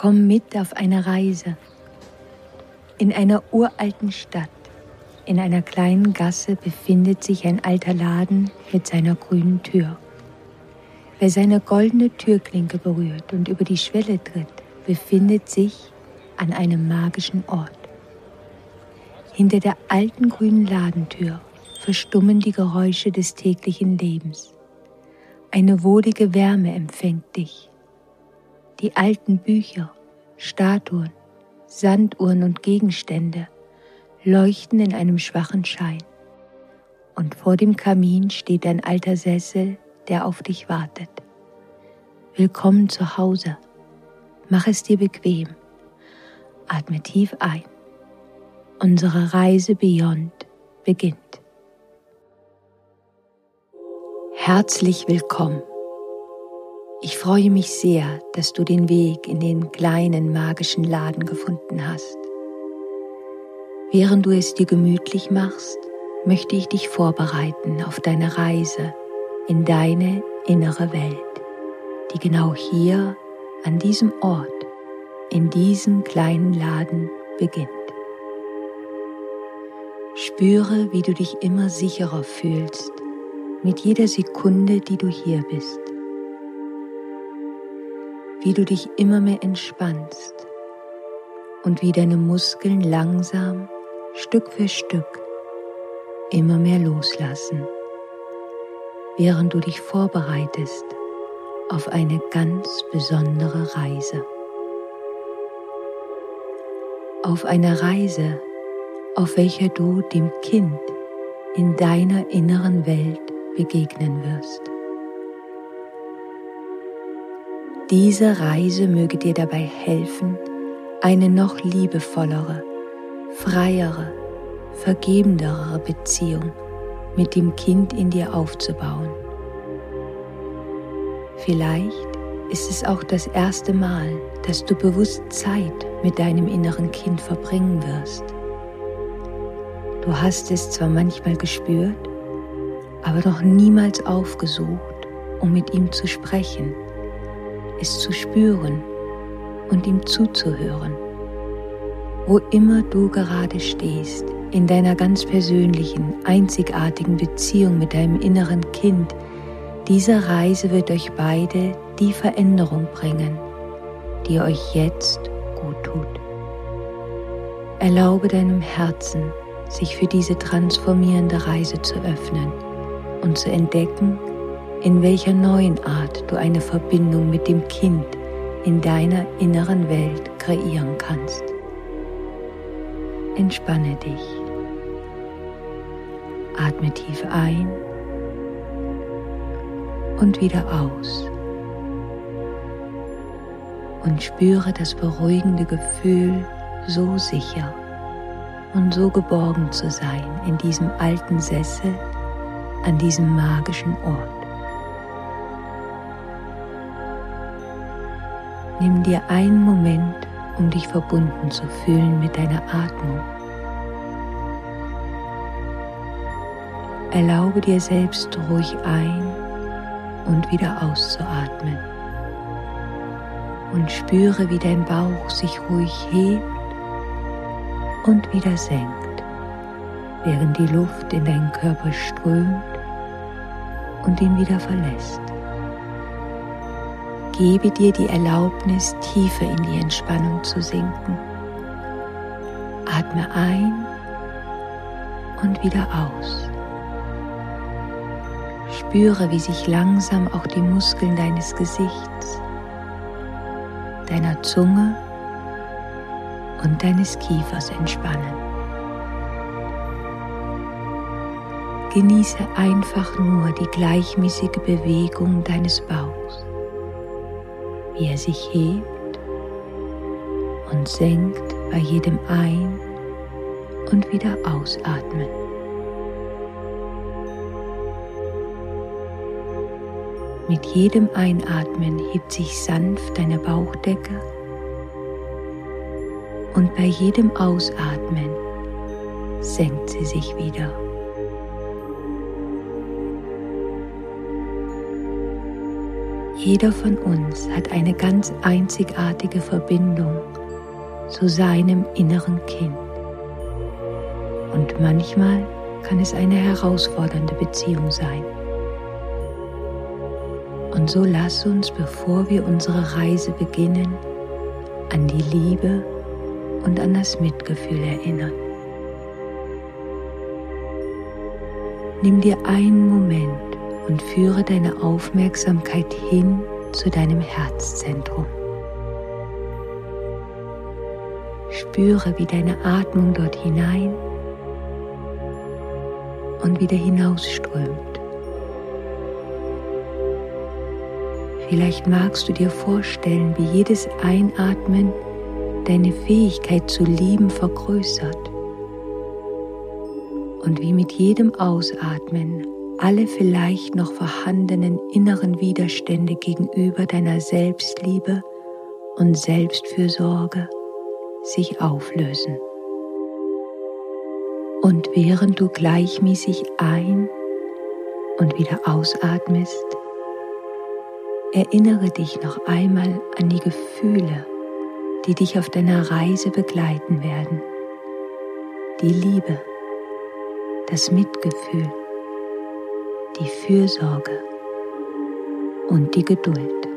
Komm mit auf eine Reise. In einer uralten Stadt, in einer kleinen Gasse befindet sich ein alter Laden mit seiner grünen Tür. Wer seine goldene Türklinke berührt und über die Schwelle tritt, befindet sich an einem magischen Ort. Hinter der alten grünen Ladentür verstummen die Geräusche des täglichen Lebens. Eine wohlige Wärme empfängt dich die alten Bücher, Statuen, Sanduhren und Gegenstände leuchten in einem schwachen Schein. Und vor dem Kamin steht ein alter Sessel, der auf dich wartet. Willkommen zu Hause. Mach es dir bequem. Atme tief ein. Unsere Reise Beyond beginnt. Herzlich willkommen ich freue mich sehr, dass du den Weg in den kleinen magischen Laden gefunden hast. Während du es dir gemütlich machst, möchte ich dich vorbereiten auf deine Reise in deine innere Welt, die genau hier an diesem Ort, in diesem kleinen Laden beginnt. Spüre, wie du dich immer sicherer fühlst mit jeder Sekunde, die du hier bist wie du dich immer mehr entspannst und wie deine Muskeln langsam, Stück für Stück, immer mehr loslassen, während du dich vorbereitest auf eine ganz besondere Reise. Auf eine Reise, auf welcher du dem Kind in deiner inneren Welt begegnen wirst. Diese Reise möge dir dabei helfen, eine noch liebevollere, freiere, vergebendere Beziehung mit dem Kind in dir aufzubauen. Vielleicht ist es auch das erste Mal, dass du bewusst Zeit mit deinem inneren Kind verbringen wirst. Du hast es zwar manchmal gespürt, aber noch niemals aufgesucht, um mit ihm zu sprechen es zu spüren und ihm zuzuhören. Wo immer du gerade stehst, in deiner ganz persönlichen, einzigartigen Beziehung mit deinem inneren Kind, diese Reise wird euch beide die Veränderung bringen, die euch jetzt gut tut. Erlaube deinem Herzen, sich für diese transformierende Reise zu öffnen und zu entdecken, in welcher neuen Art du eine Verbindung mit dem Kind in deiner inneren Welt kreieren kannst. Entspanne dich. Atme tief ein und wieder aus. Und spüre das beruhigende Gefühl, so sicher und so geborgen zu sein in diesem alten Sessel an diesem magischen Ort. Nimm dir einen Moment, um dich verbunden zu fühlen mit deiner Atmung. Erlaube dir selbst ruhig ein und wieder auszuatmen. Und spüre, wie dein Bauch sich ruhig hebt und wieder senkt, während die Luft in deinen Körper strömt und ihn wieder verlässt gebe dir die Erlaubnis, tiefer in die Entspannung zu sinken. Atme ein und wieder aus. Spüre, wie sich langsam auch die Muskeln deines Gesichts, deiner Zunge und deines Kiefers entspannen. Genieße einfach nur die gleichmäßige Bewegung deines Bauchs wie er sich hebt und senkt bei jedem Ein- und wieder Ausatmen. Mit jedem Einatmen hebt sich sanft deine Bauchdecke und bei jedem Ausatmen senkt sie sich wieder. Jeder von uns hat eine ganz einzigartige Verbindung zu seinem inneren Kind. Und manchmal kann es eine herausfordernde Beziehung sein. Und so lass uns, bevor wir unsere Reise beginnen, an die Liebe und an das Mitgefühl erinnern. Nimm dir einen Moment und führe deine Aufmerksamkeit hin zu deinem Herzzentrum. Spüre, wie deine Atmung dort hinein und wieder hinausströmt. Vielleicht magst du dir vorstellen, wie jedes Einatmen deine Fähigkeit zu lieben vergrößert und wie mit jedem Ausatmen alle vielleicht noch vorhandenen inneren Widerstände gegenüber deiner Selbstliebe und Selbstfürsorge sich auflösen. Und während du gleichmäßig ein und wieder ausatmest, erinnere dich noch einmal an die Gefühle, die dich auf deiner Reise begleiten werden. Die Liebe, das Mitgefühl, die Fürsorge und die Geduld.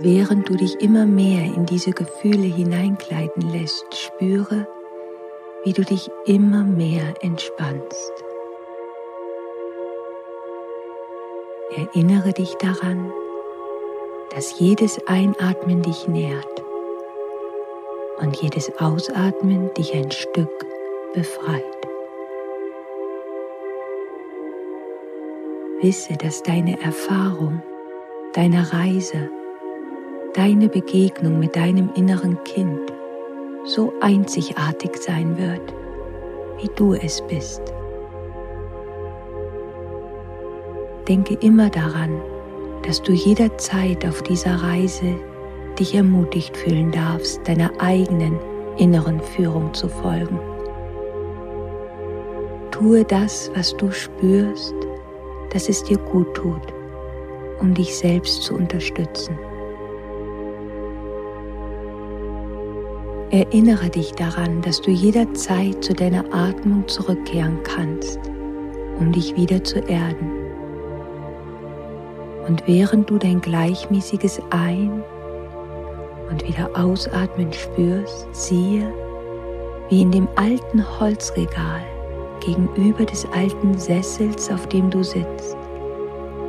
Während du dich immer mehr in diese Gefühle hineingleiten lässt, spüre, wie du dich immer mehr entspannst. Erinnere dich daran, dass jedes Einatmen dich nährt und jedes Ausatmen dich ein Stück befreit. Wisse, dass deine Erfahrung, deine Reise, deine Begegnung mit deinem inneren Kind so einzigartig sein wird, wie du es bist. Denke immer daran, dass du jederzeit auf dieser Reise dich ermutigt fühlen darfst, deiner eigenen inneren Führung zu folgen. Tue das, was du spürst, dass es dir gut tut, um dich selbst zu unterstützen. Erinnere dich daran, dass du jederzeit zu deiner Atmung zurückkehren kannst, um dich wieder zu erden. Und während du dein gleichmäßiges Ein- und wieder Ausatmen spürst, siehe, wie in dem alten Holzregal gegenüber des alten Sessels, auf dem du sitzt,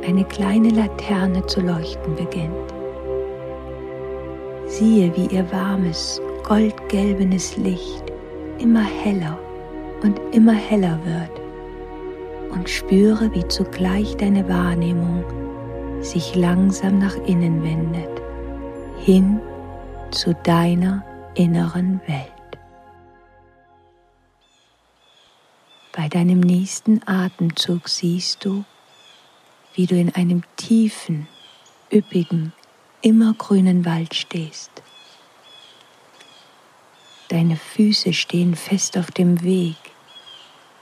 eine kleine Laterne zu leuchten beginnt. Siehe, wie ihr warmes, goldgelbenes Licht immer heller und immer heller wird und spüre, wie zugleich deine Wahrnehmung sich langsam nach innen wendet, hin zu deiner inneren Welt. Bei deinem nächsten Atemzug siehst du, wie du in einem tiefen, üppigen, immergrünen Wald stehst. Deine Füße stehen fest auf dem Weg,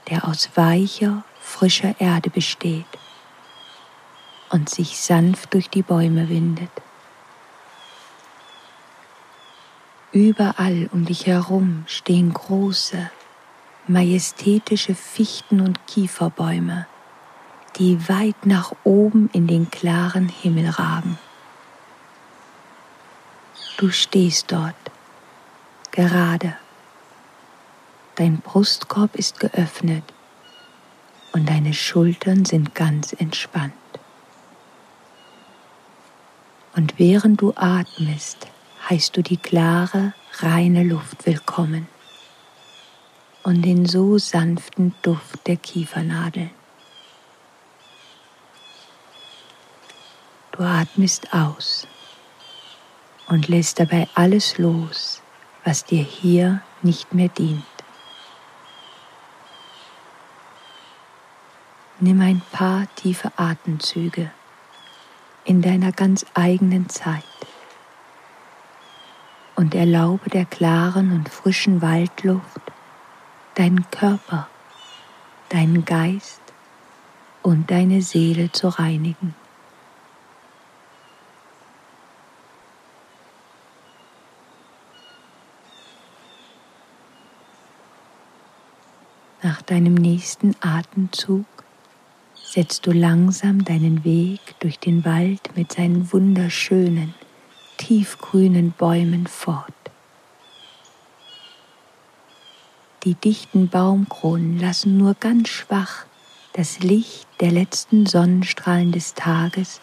der aus weicher, frischer Erde besteht und sich sanft durch die Bäume windet. Überall um dich herum stehen große, majestätische Fichten- und Kieferbäume, die weit nach oben in den klaren Himmel ragen. Du stehst dort, gerade. Dein Brustkorb ist geöffnet und deine Schultern sind ganz entspannt. Und während du atmest, heißt du die klare, reine Luft willkommen und den so sanften Duft der Kiefernadeln. Du atmest aus und lässt dabei alles los, was dir hier nicht mehr dient. Nimm ein paar tiefe Atemzüge in deiner ganz eigenen Zeit und erlaube der klaren und frischen Waldluft deinen Körper, deinen Geist und deine Seele zu reinigen. Nach deinem nächsten Atemzug setzt du langsam deinen Weg durch den Wald mit seinen wunderschönen, tiefgrünen Bäumen fort. Die dichten Baumkronen lassen nur ganz schwach das Licht der letzten Sonnenstrahlen des Tages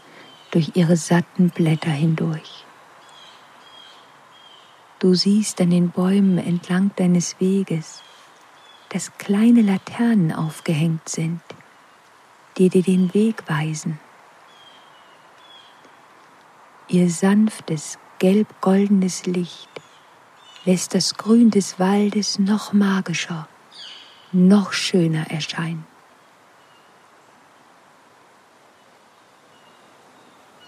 durch ihre satten Blätter hindurch. Du siehst an den Bäumen entlang deines Weges, dass kleine Laternen aufgehängt sind, die dir den Weg weisen. Ihr sanftes, gelb-goldenes Licht lässt das Grün des Waldes noch magischer, noch schöner erscheinen.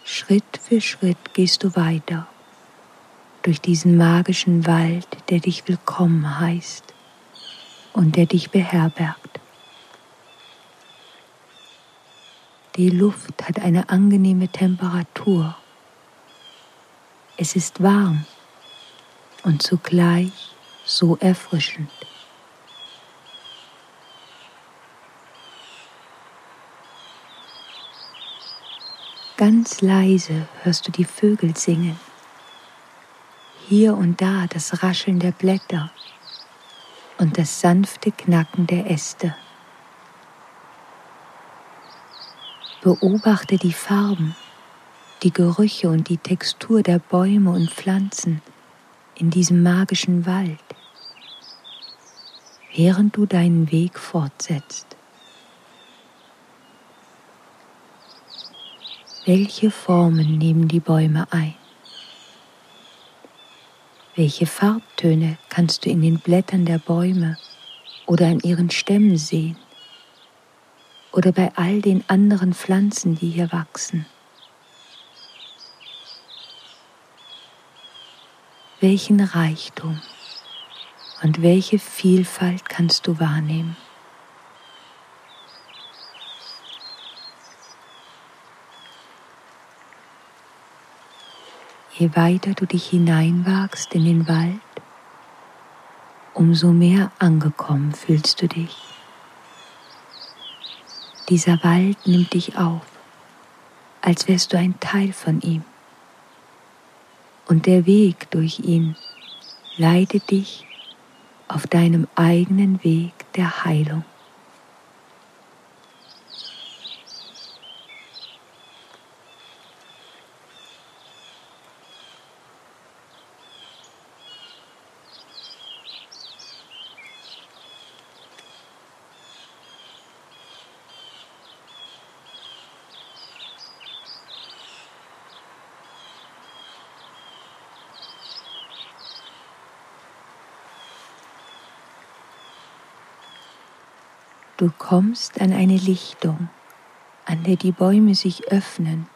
Schritt für Schritt gehst du weiter durch diesen magischen Wald, der dich willkommen heißt und der dich beherbergt. Die Luft hat eine angenehme Temperatur. Es ist warm und zugleich so erfrischend. Ganz leise hörst du die Vögel singen. Hier und da das Rascheln der Blätter und das sanfte Knacken der Äste. Beobachte die Farben, die Gerüche und die Textur der Bäume und Pflanzen in diesem magischen Wald, während du deinen Weg fortsetzt. Welche Formen nehmen die Bäume ein? Welche Farbtöne kannst du in den Blättern der Bäume oder an ihren Stämmen sehen? Oder bei all den anderen Pflanzen, die hier wachsen? Welchen Reichtum und welche Vielfalt kannst du wahrnehmen? Je weiter du dich hineinwagst in den Wald, umso mehr angekommen fühlst du dich. Dieser Wald nimmt dich auf, als wärst du ein Teil von ihm und der Weg durch ihn leitet dich auf deinem eigenen Weg der Heilung. Du kommst an eine Lichtung, an der die Bäume sich öffnen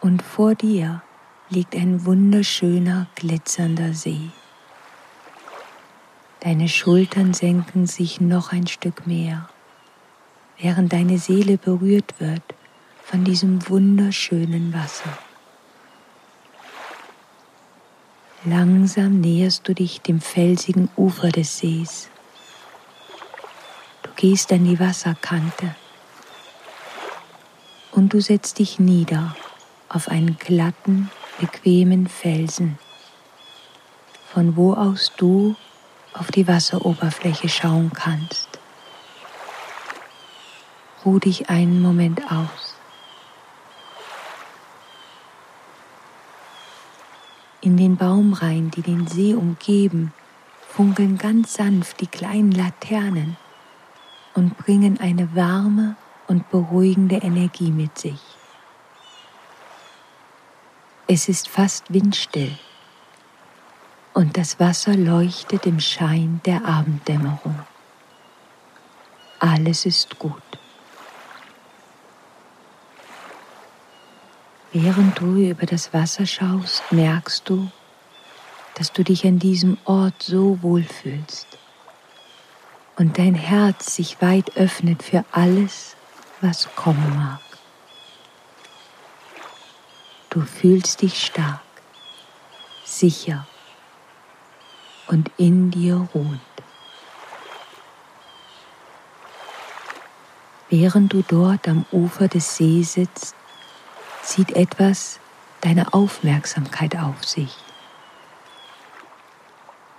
und vor dir liegt ein wunderschöner, glitzernder See. Deine Schultern senken sich noch ein Stück mehr, während deine Seele berührt wird von diesem wunderschönen Wasser. Langsam näherst du dich dem felsigen Ufer des Sees gehst an die Wasserkante und du setzt dich nieder auf einen glatten, bequemen Felsen, von wo aus du auf die Wasseroberfläche schauen kannst. Ruh dich einen Moment aus. In den Baumreihen, die den See umgeben, funkeln ganz sanft die kleinen Laternen und bringen eine warme und beruhigende Energie mit sich. Es ist fast windstill und das Wasser leuchtet im Schein der Abenddämmerung. Alles ist gut. Während du über das Wasser schaust, merkst du, dass du dich an diesem Ort so wohlfühlst und dein Herz sich weit öffnet für alles, was kommen mag. Du fühlst dich stark, sicher und in dir ruhend. Während du dort am Ufer des Sees sitzt, zieht etwas deine Aufmerksamkeit auf sich.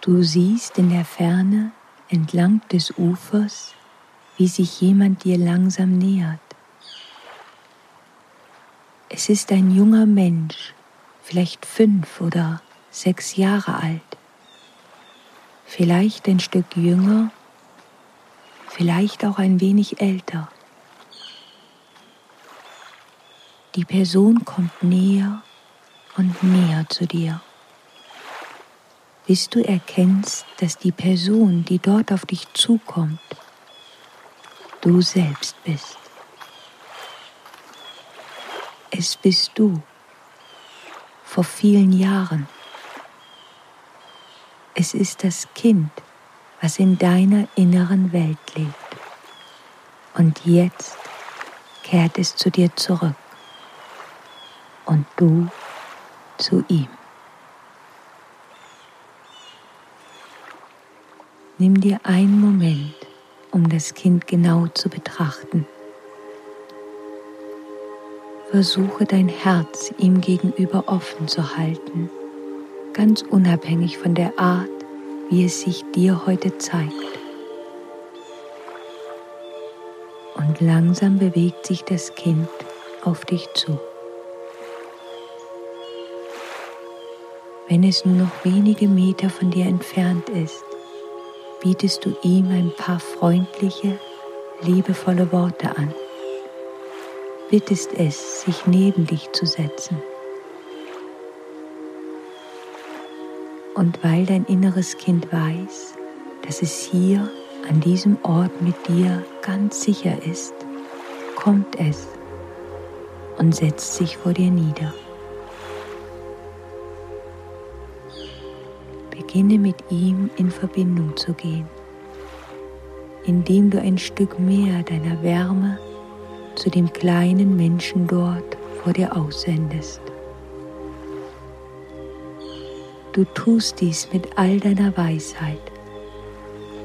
Du siehst in der Ferne entlang des Ufers, wie sich jemand dir langsam nähert. Es ist ein junger Mensch, vielleicht fünf oder sechs Jahre alt, vielleicht ein Stück jünger, vielleicht auch ein wenig älter. Die Person kommt näher und näher zu dir, bis du erkennst, dass die Person, die dort auf dich zukommt, du selbst bist. Es bist du vor vielen Jahren. Es ist das Kind, was in deiner inneren Welt lebt. Und jetzt kehrt es zu dir zurück und du zu ihm. Nimm dir einen Moment, um das Kind genau zu betrachten. Versuche dein Herz ihm gegenüber offen zu halten, ganz unabhängig von der Art, wie es sich dir heute zeigt. Und langsam bewegt sich das Kind auf dich zu. Wenn es nur noch wenige Meter von dir entfernt ist, bietest du ihm ein paar freundliche, liebevolle Worte an. Bittest es, sich neben dich zu setzen. Und weil dein inneres Kind weiß, dass es hier an diesem Ort mit dir ganz sicher ist, kommt es und setzt sich vor dir nieder. Beginne mit ihm in Verbindung zu gehen, indem du ein Stück mehr deiner Wärme zu dem kleinen Menschen dort vor dir aussendest. Du tust dies mit all deiner Weisheit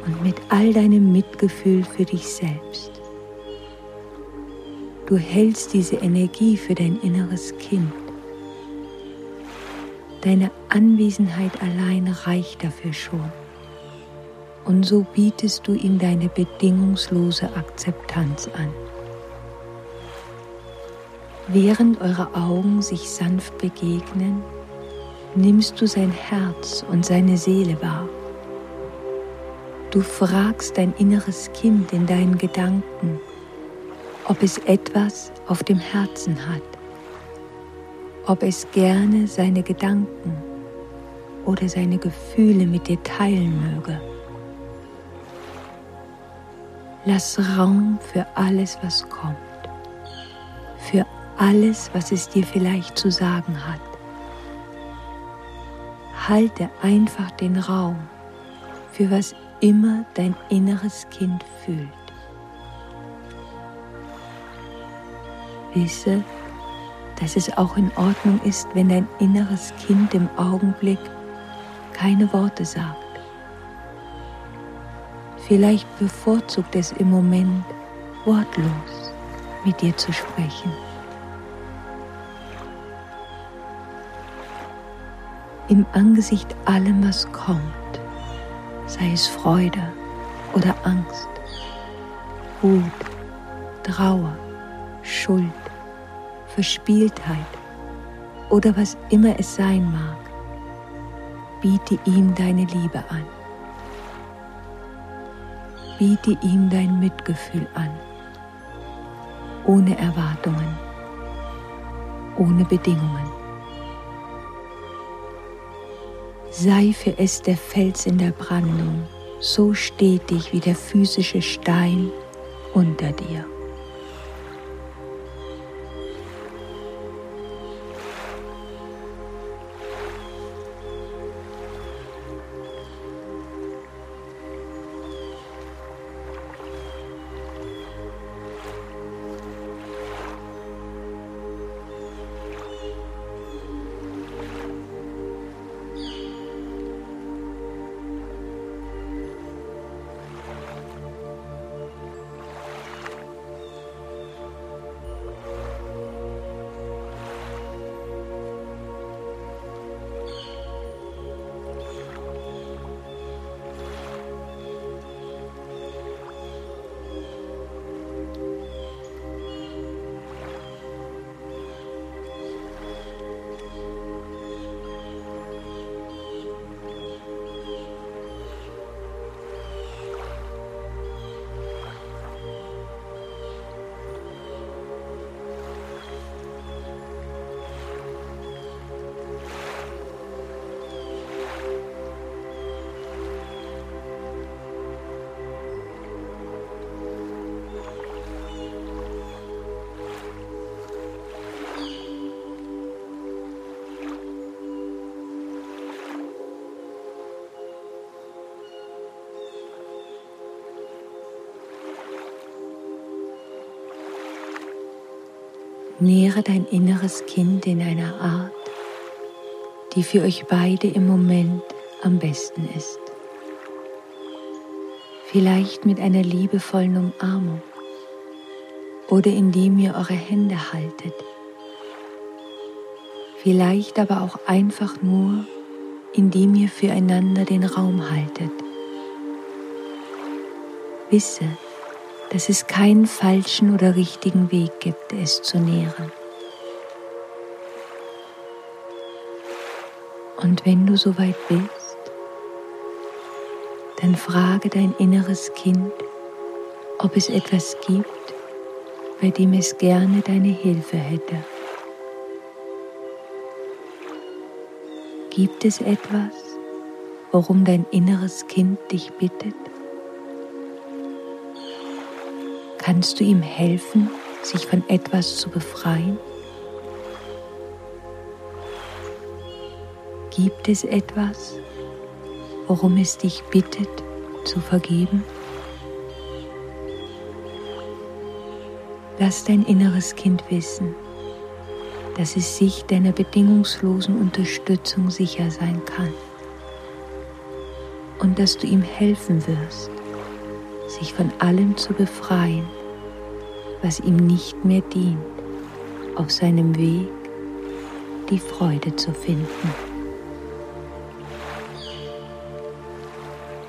und mit all deinem Mitgefühl für dich selbst. Du hältst diese Energie für dein inneres Kind Deine Anwesenheit allein reicht dafür schon. Und so bietest du ihm deine bedingungslose Akzeptanz an. Während eure Augen sich sanft begegnen, nimmst du sein Herz und seine Seele wahr. Du fragst dein inneres Kind in deinen Gedanken, ob es etwas auf dem Herzen hat ob es gerne seine Gedanken oder seine Gefühle mit dir teilen möge. Lass Raum für alles, was kommt, für alles, was es dir vielleicht zu sagen hat. Halte einfach den Raum für was immer dein inneres Kind fühlt. Wisse, dass es auch in Ordnung ist, wenn dein inneres Kind im Augenblick keine Worte sagt. Vielleicht bevorzugt es im Moment wortlos mit dir zu sprechen. Im Angesicht allem, was kommt, sei es Freude oder Angst, Wut, Trauer, Schuld, Verspieltheit oder was immer es sein mag, biete ihm deine Liebe an. Biete ihm dein Mitgefühl an, ohne Erwartungen, ohne Bedingungen. Sei für es der Fels in der Brandung, so stetig wie der physische Stein unter dir. Nähere dein inneres Kind in einer Art, die für euch beide im Moment am besten ist. Vielleicht mit einer liebevollen Umarmung oder indem ihr eure Hände haltet. Vielleicht aber auch einfach nur, indem ihr füreinander den Raum haltet. Wisse, dass es keinen falschen oder richtigen Weg gibt, es zu nähren. Und wenn du soweit bist, dann frage dein inneres Kind, ob es etwas gibt, bei dem es gerne deine Hilfe hätte. Gibt es etwas, worum dein inneres Kind dich bittet? Kannst du ihm helfen, sich von etwas zu befreien? Gibt es etwas, worum es dich bittet zu vergeben? Lass dein inneres Kind wissen, dass es sich deiner bedingungslosen Unterstützung sicher sein kann und dass du ihm helfen wirst, sich von allem zu befreien, was ihm nicht mehr dient, auf seinem Weg die Freude zu finden.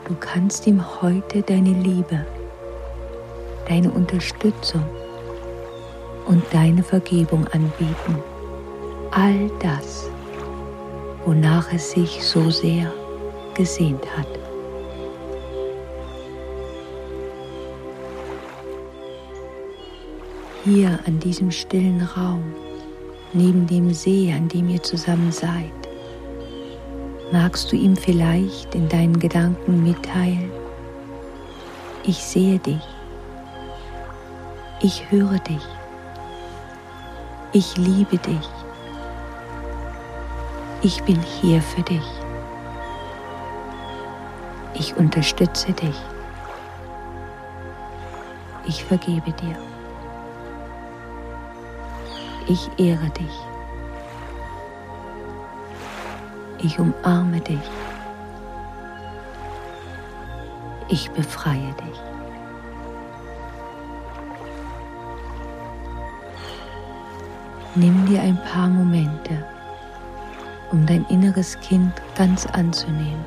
Du kannst ihm heute deine Liebe, deine Unterstützung und deine Vergebung anbieten. All das, wonach es sich so sehr gesehnt hat. Hier an diesem stillen Raum, neben dem See, an dem ihr zusammen seid, magst du ihm vielleicht in deinen Gedanken mitteilen, ich sehe dich, ich höre dich, ich liebe dich, ich bin hier für dich, ich unterstütze dich, ich vergebe dir. Ich ehre dich. Ich umarme dich. Ich befreie dich. Nimm dir ein paar Momente, um dein inneres Kind ganz anzunehmen.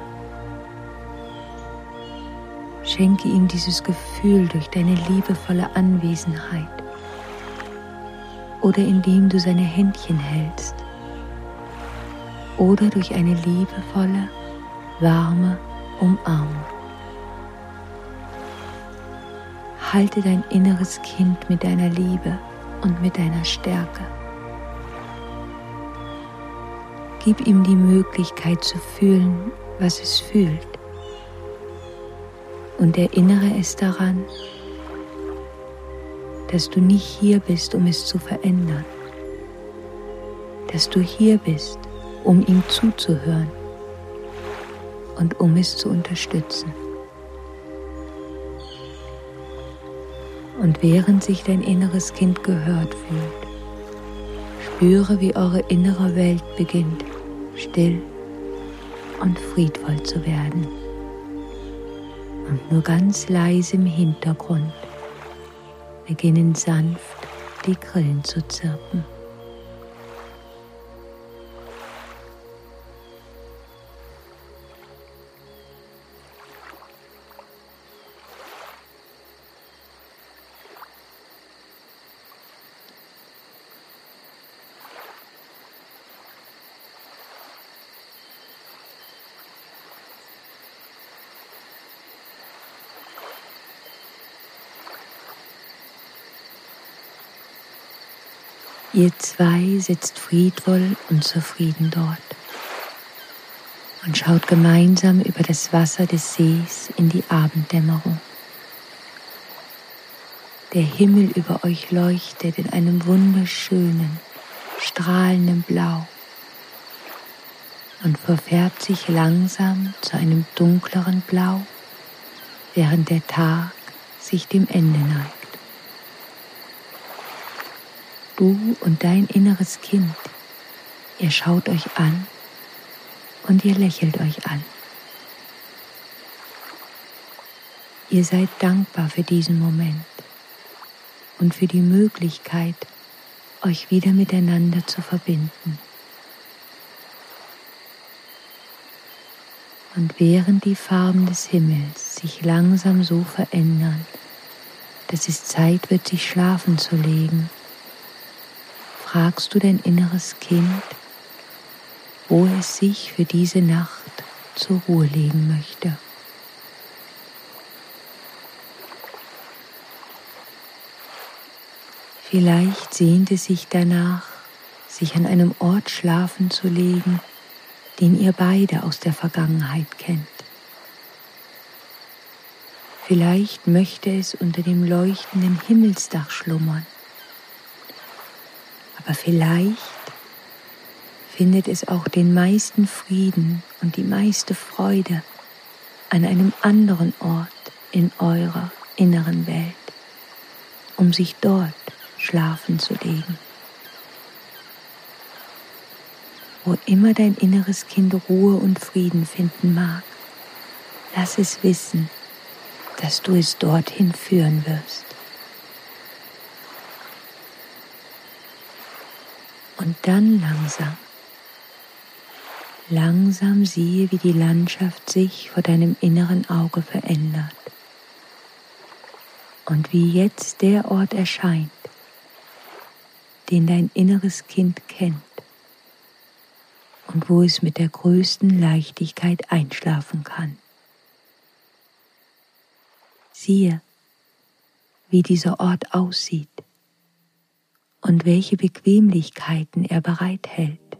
Schenke ihm dieses Gefühl durch deine liebevolle Anwesenheit oder indem du seine Händchen hältst oder durch eine liebevolle, warme Umarmung. Halte dein inneres Kind mit deiner Liebe und mit deiner Stärke. Gib ihm die Möglichkeit zu fühlen, was es fühlt. Und erinnere es daran, dass du nicht hier bist, um es zu verändern, dass du hier bist, um ihm zuzuhören und um es zu unterstützen. Und während sich dein inneres Kind gehört fühlt, spüre, wie eure innere Welt beginnt, still und friedvoll zu werden. Und nur ganz leise im Hintergrund beginnen sanft die Grillen zu zirpen. Ihr zwei sitzt friedvoll und zufrieden dort und schaut gemeinsam über das Wasser des Sees in die Abenddämmerung. Der Himmel über euch leuchtet in einem wunderschönen, strahlenden Blau und verfärbt sich langsam zu einem dunkleren Blau, während der Tag sich dem Ende neigt. Du und dein inneres Kind, ihr schaut euch an und ihr lächelt euch an. Ihr seid dankbar für diesen Moment und für die Möglichkeit, euch wieder miteinander zu verbinden. Und während die Farben des Himmels sich langsam so verändern, dass es Zeit wird, sich schlafen zu legen, fragst du dein inneres Kind, wo es sich für diese Nacht zur Ruhe legen möchte. Vielleicht sehnt es sich danach, sich an einem Ort schlafen zu legen, den ihr beide aus der Vergangenheit kennt. Vielleicht möchte es unter dem leuchtenden Himmelsdach schlummern. Aber vielleicht findet es auch den meisten Frieden und die meiste Freude an einem anderen Ort in eurer inneren Welt, um sich dort schlafen zu legen. Wo immer dein inneres Kind Ruhe und Frieden finden mag, lass es wissen, dass du es dorthin führen wirst. Und dann langsam, langsam siehe, wie die Landschaft sich vor deinem inneren Auge verändert. Und wie jetzt der Ort erscheint, den dein inneres Kind kennt. Und wo es mit der größten Leichtigkeit einschlafen kann. Siehe, wie dieser Ort aussieht und welche Bequemlichkeiten er bereithält.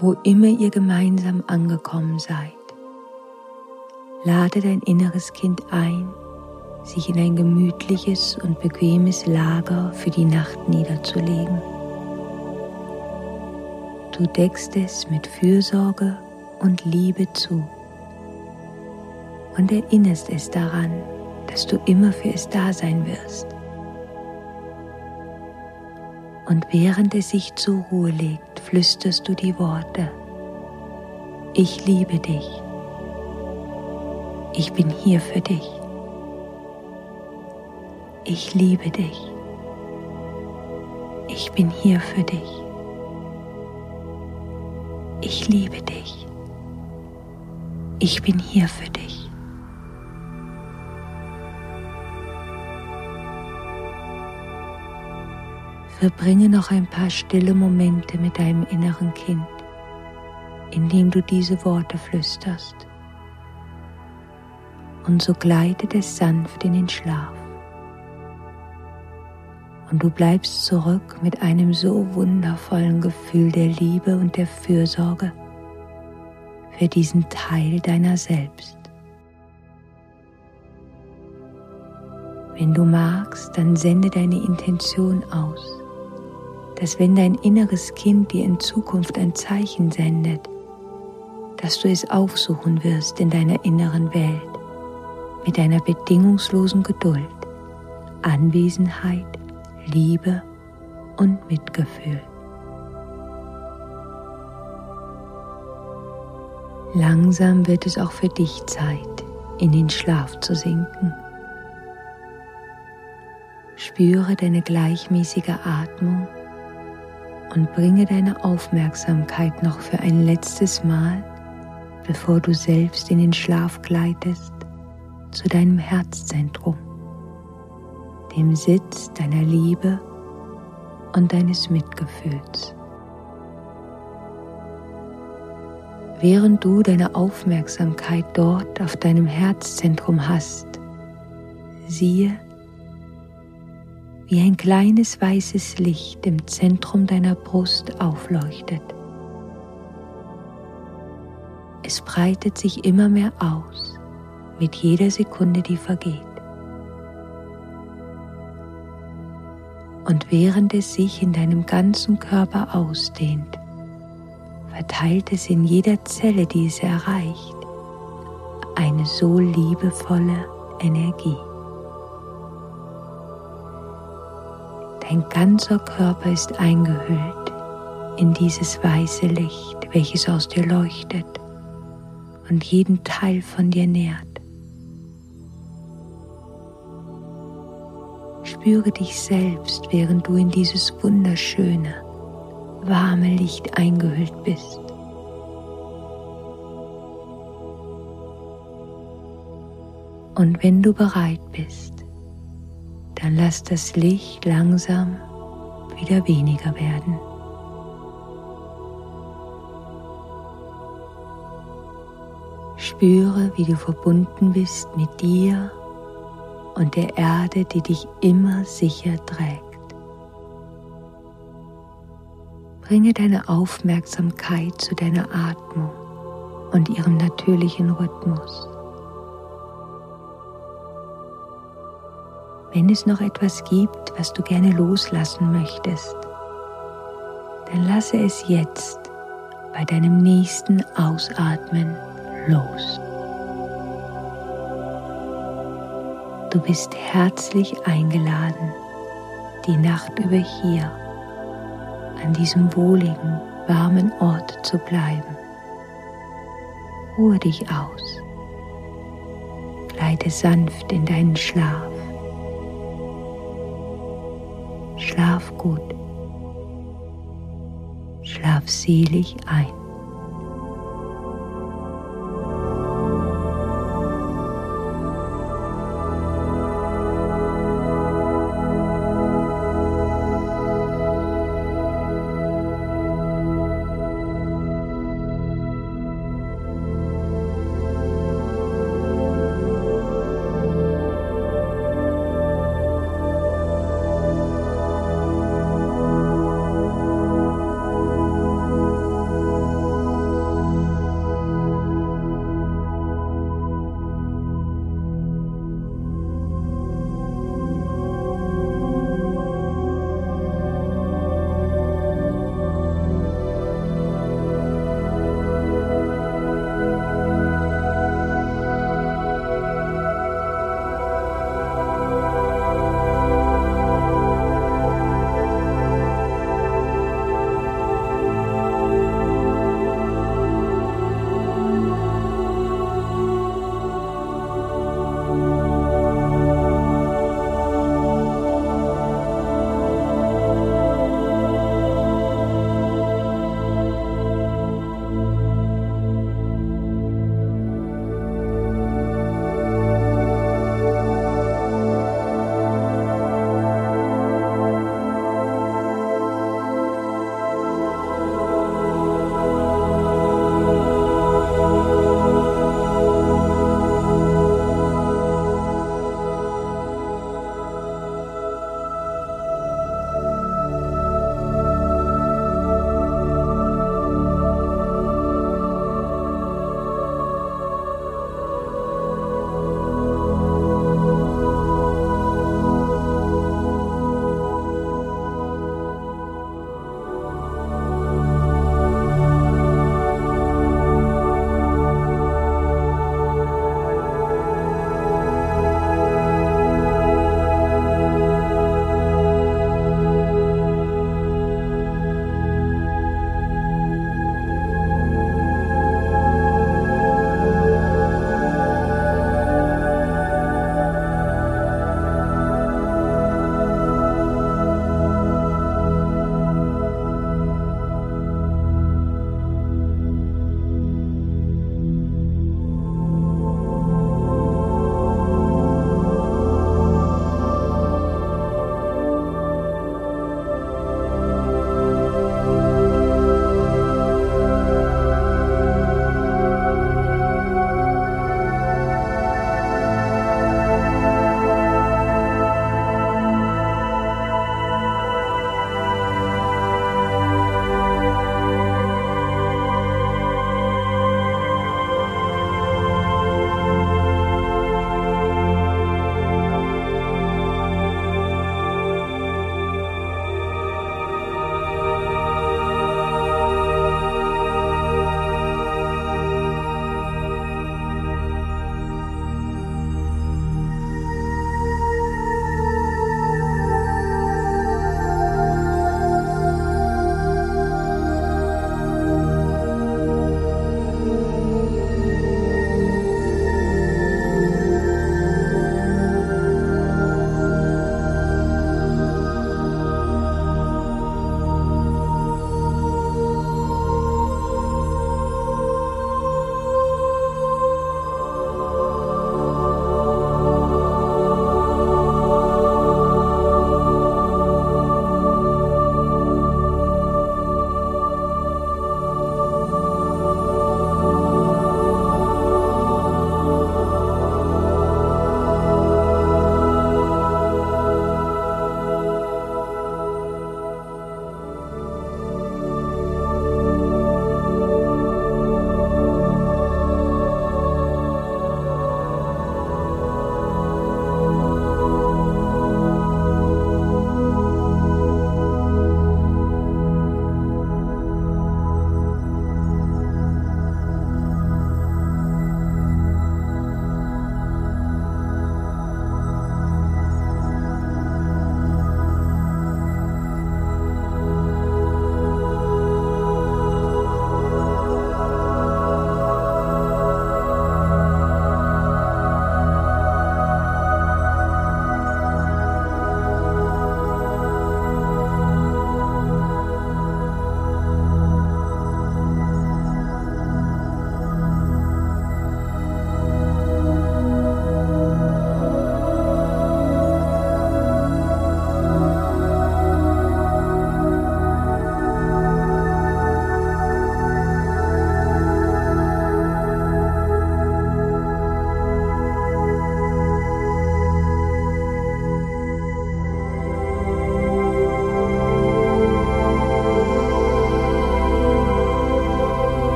Wo immer ihr gemeinsam angekommen seid. Lade dein inneres Kind ein, sich in ein gemütliches und bequemes Lager für die Nacht niederzulegen. Du deckst es mit Fürsorge und Liebe zu und erinnerst es daran, dass du immer für es da sein wirst. Und während es sich zur Ruhe legt, flüsterst du die Worte, ich liebe dich, ich bin hier für dich, ich liebe dich, ich bin hier für dich, ich liebe dich, ich bin hier für dich. Verbringe noch ein paar stille Momente mit deinem inneren Kind, indem du diese Worte flüsterst. Und so gleitet es sanft in den Schlaf. Und du bleibst zurück mit einem so wundervollen Gefühl der Liebe und der Fürsorge für diesen Teil deiner selbst. Wenn du magst, dann sende deine Intention aus dass wenn dein inneres Kind dir in Zukunft ein Zeichen sendet, dass du es aufsuchen wirst in deiner inneren Welt mit einer bedingungslosen Geduld, Anwesenheit, Liebe und Mitgefühl. Langsam wird es auch für dich Zeit, in den Schlaf zu sinken. Spüre deine gleichmäßige Atmung und bringe deine Aufmerksamkeit noch für ein letztes Mal, bevor du selbst in den Schlaf gleitest, zu deinem Herzzentrum, dem Sitz deiner Liebe und deines Mitgefühls. Während du deine Aufmerksamkeit dort auf deinem Herzzentrum hast, siehe, wie ein kleines weißes Licht im Zentrum deiner Brust aufleuchtet. Es breitet sich immer mehr aus mit jeder Sekunde, die vergeht. Und während es sich in deinem ganzen Körper ausdehnt, verteilt es in jeder Zelle, die es erreicht, eine so liebevolle Energie. Dein ganzer Körper ist eingehüllt in dieses weiße Licht, welches aus dir leuchtet und jeden Teil von dir nährt. Spüre dich selbst, während du in dieses wunderschöne, warme Licht eingehüllt bist. Und wenn du bereit bist, dann lass das Licht langsam wieder weniger werden. Spüre, wie du verbunden bist mit dir und der Erde, die dich immer sicher trägt. Bringe deine Aufmerksamkeit zu deiner Atmung und ihrem natürlichen Rhythmus. Wenn es noch etwas gibt, was du gerne loslassen möchtest, dann lasse es jetzt bei deinem nächsten Ausatmen los. Du bist herzlich eingeladen, die Nacht über hier, an diesem wohligen, warmen Ort zu bleiben. Ruhe dich aus. Gleite sanft in deinen Schlaf. Schlaf gut. Schlaf selig ein.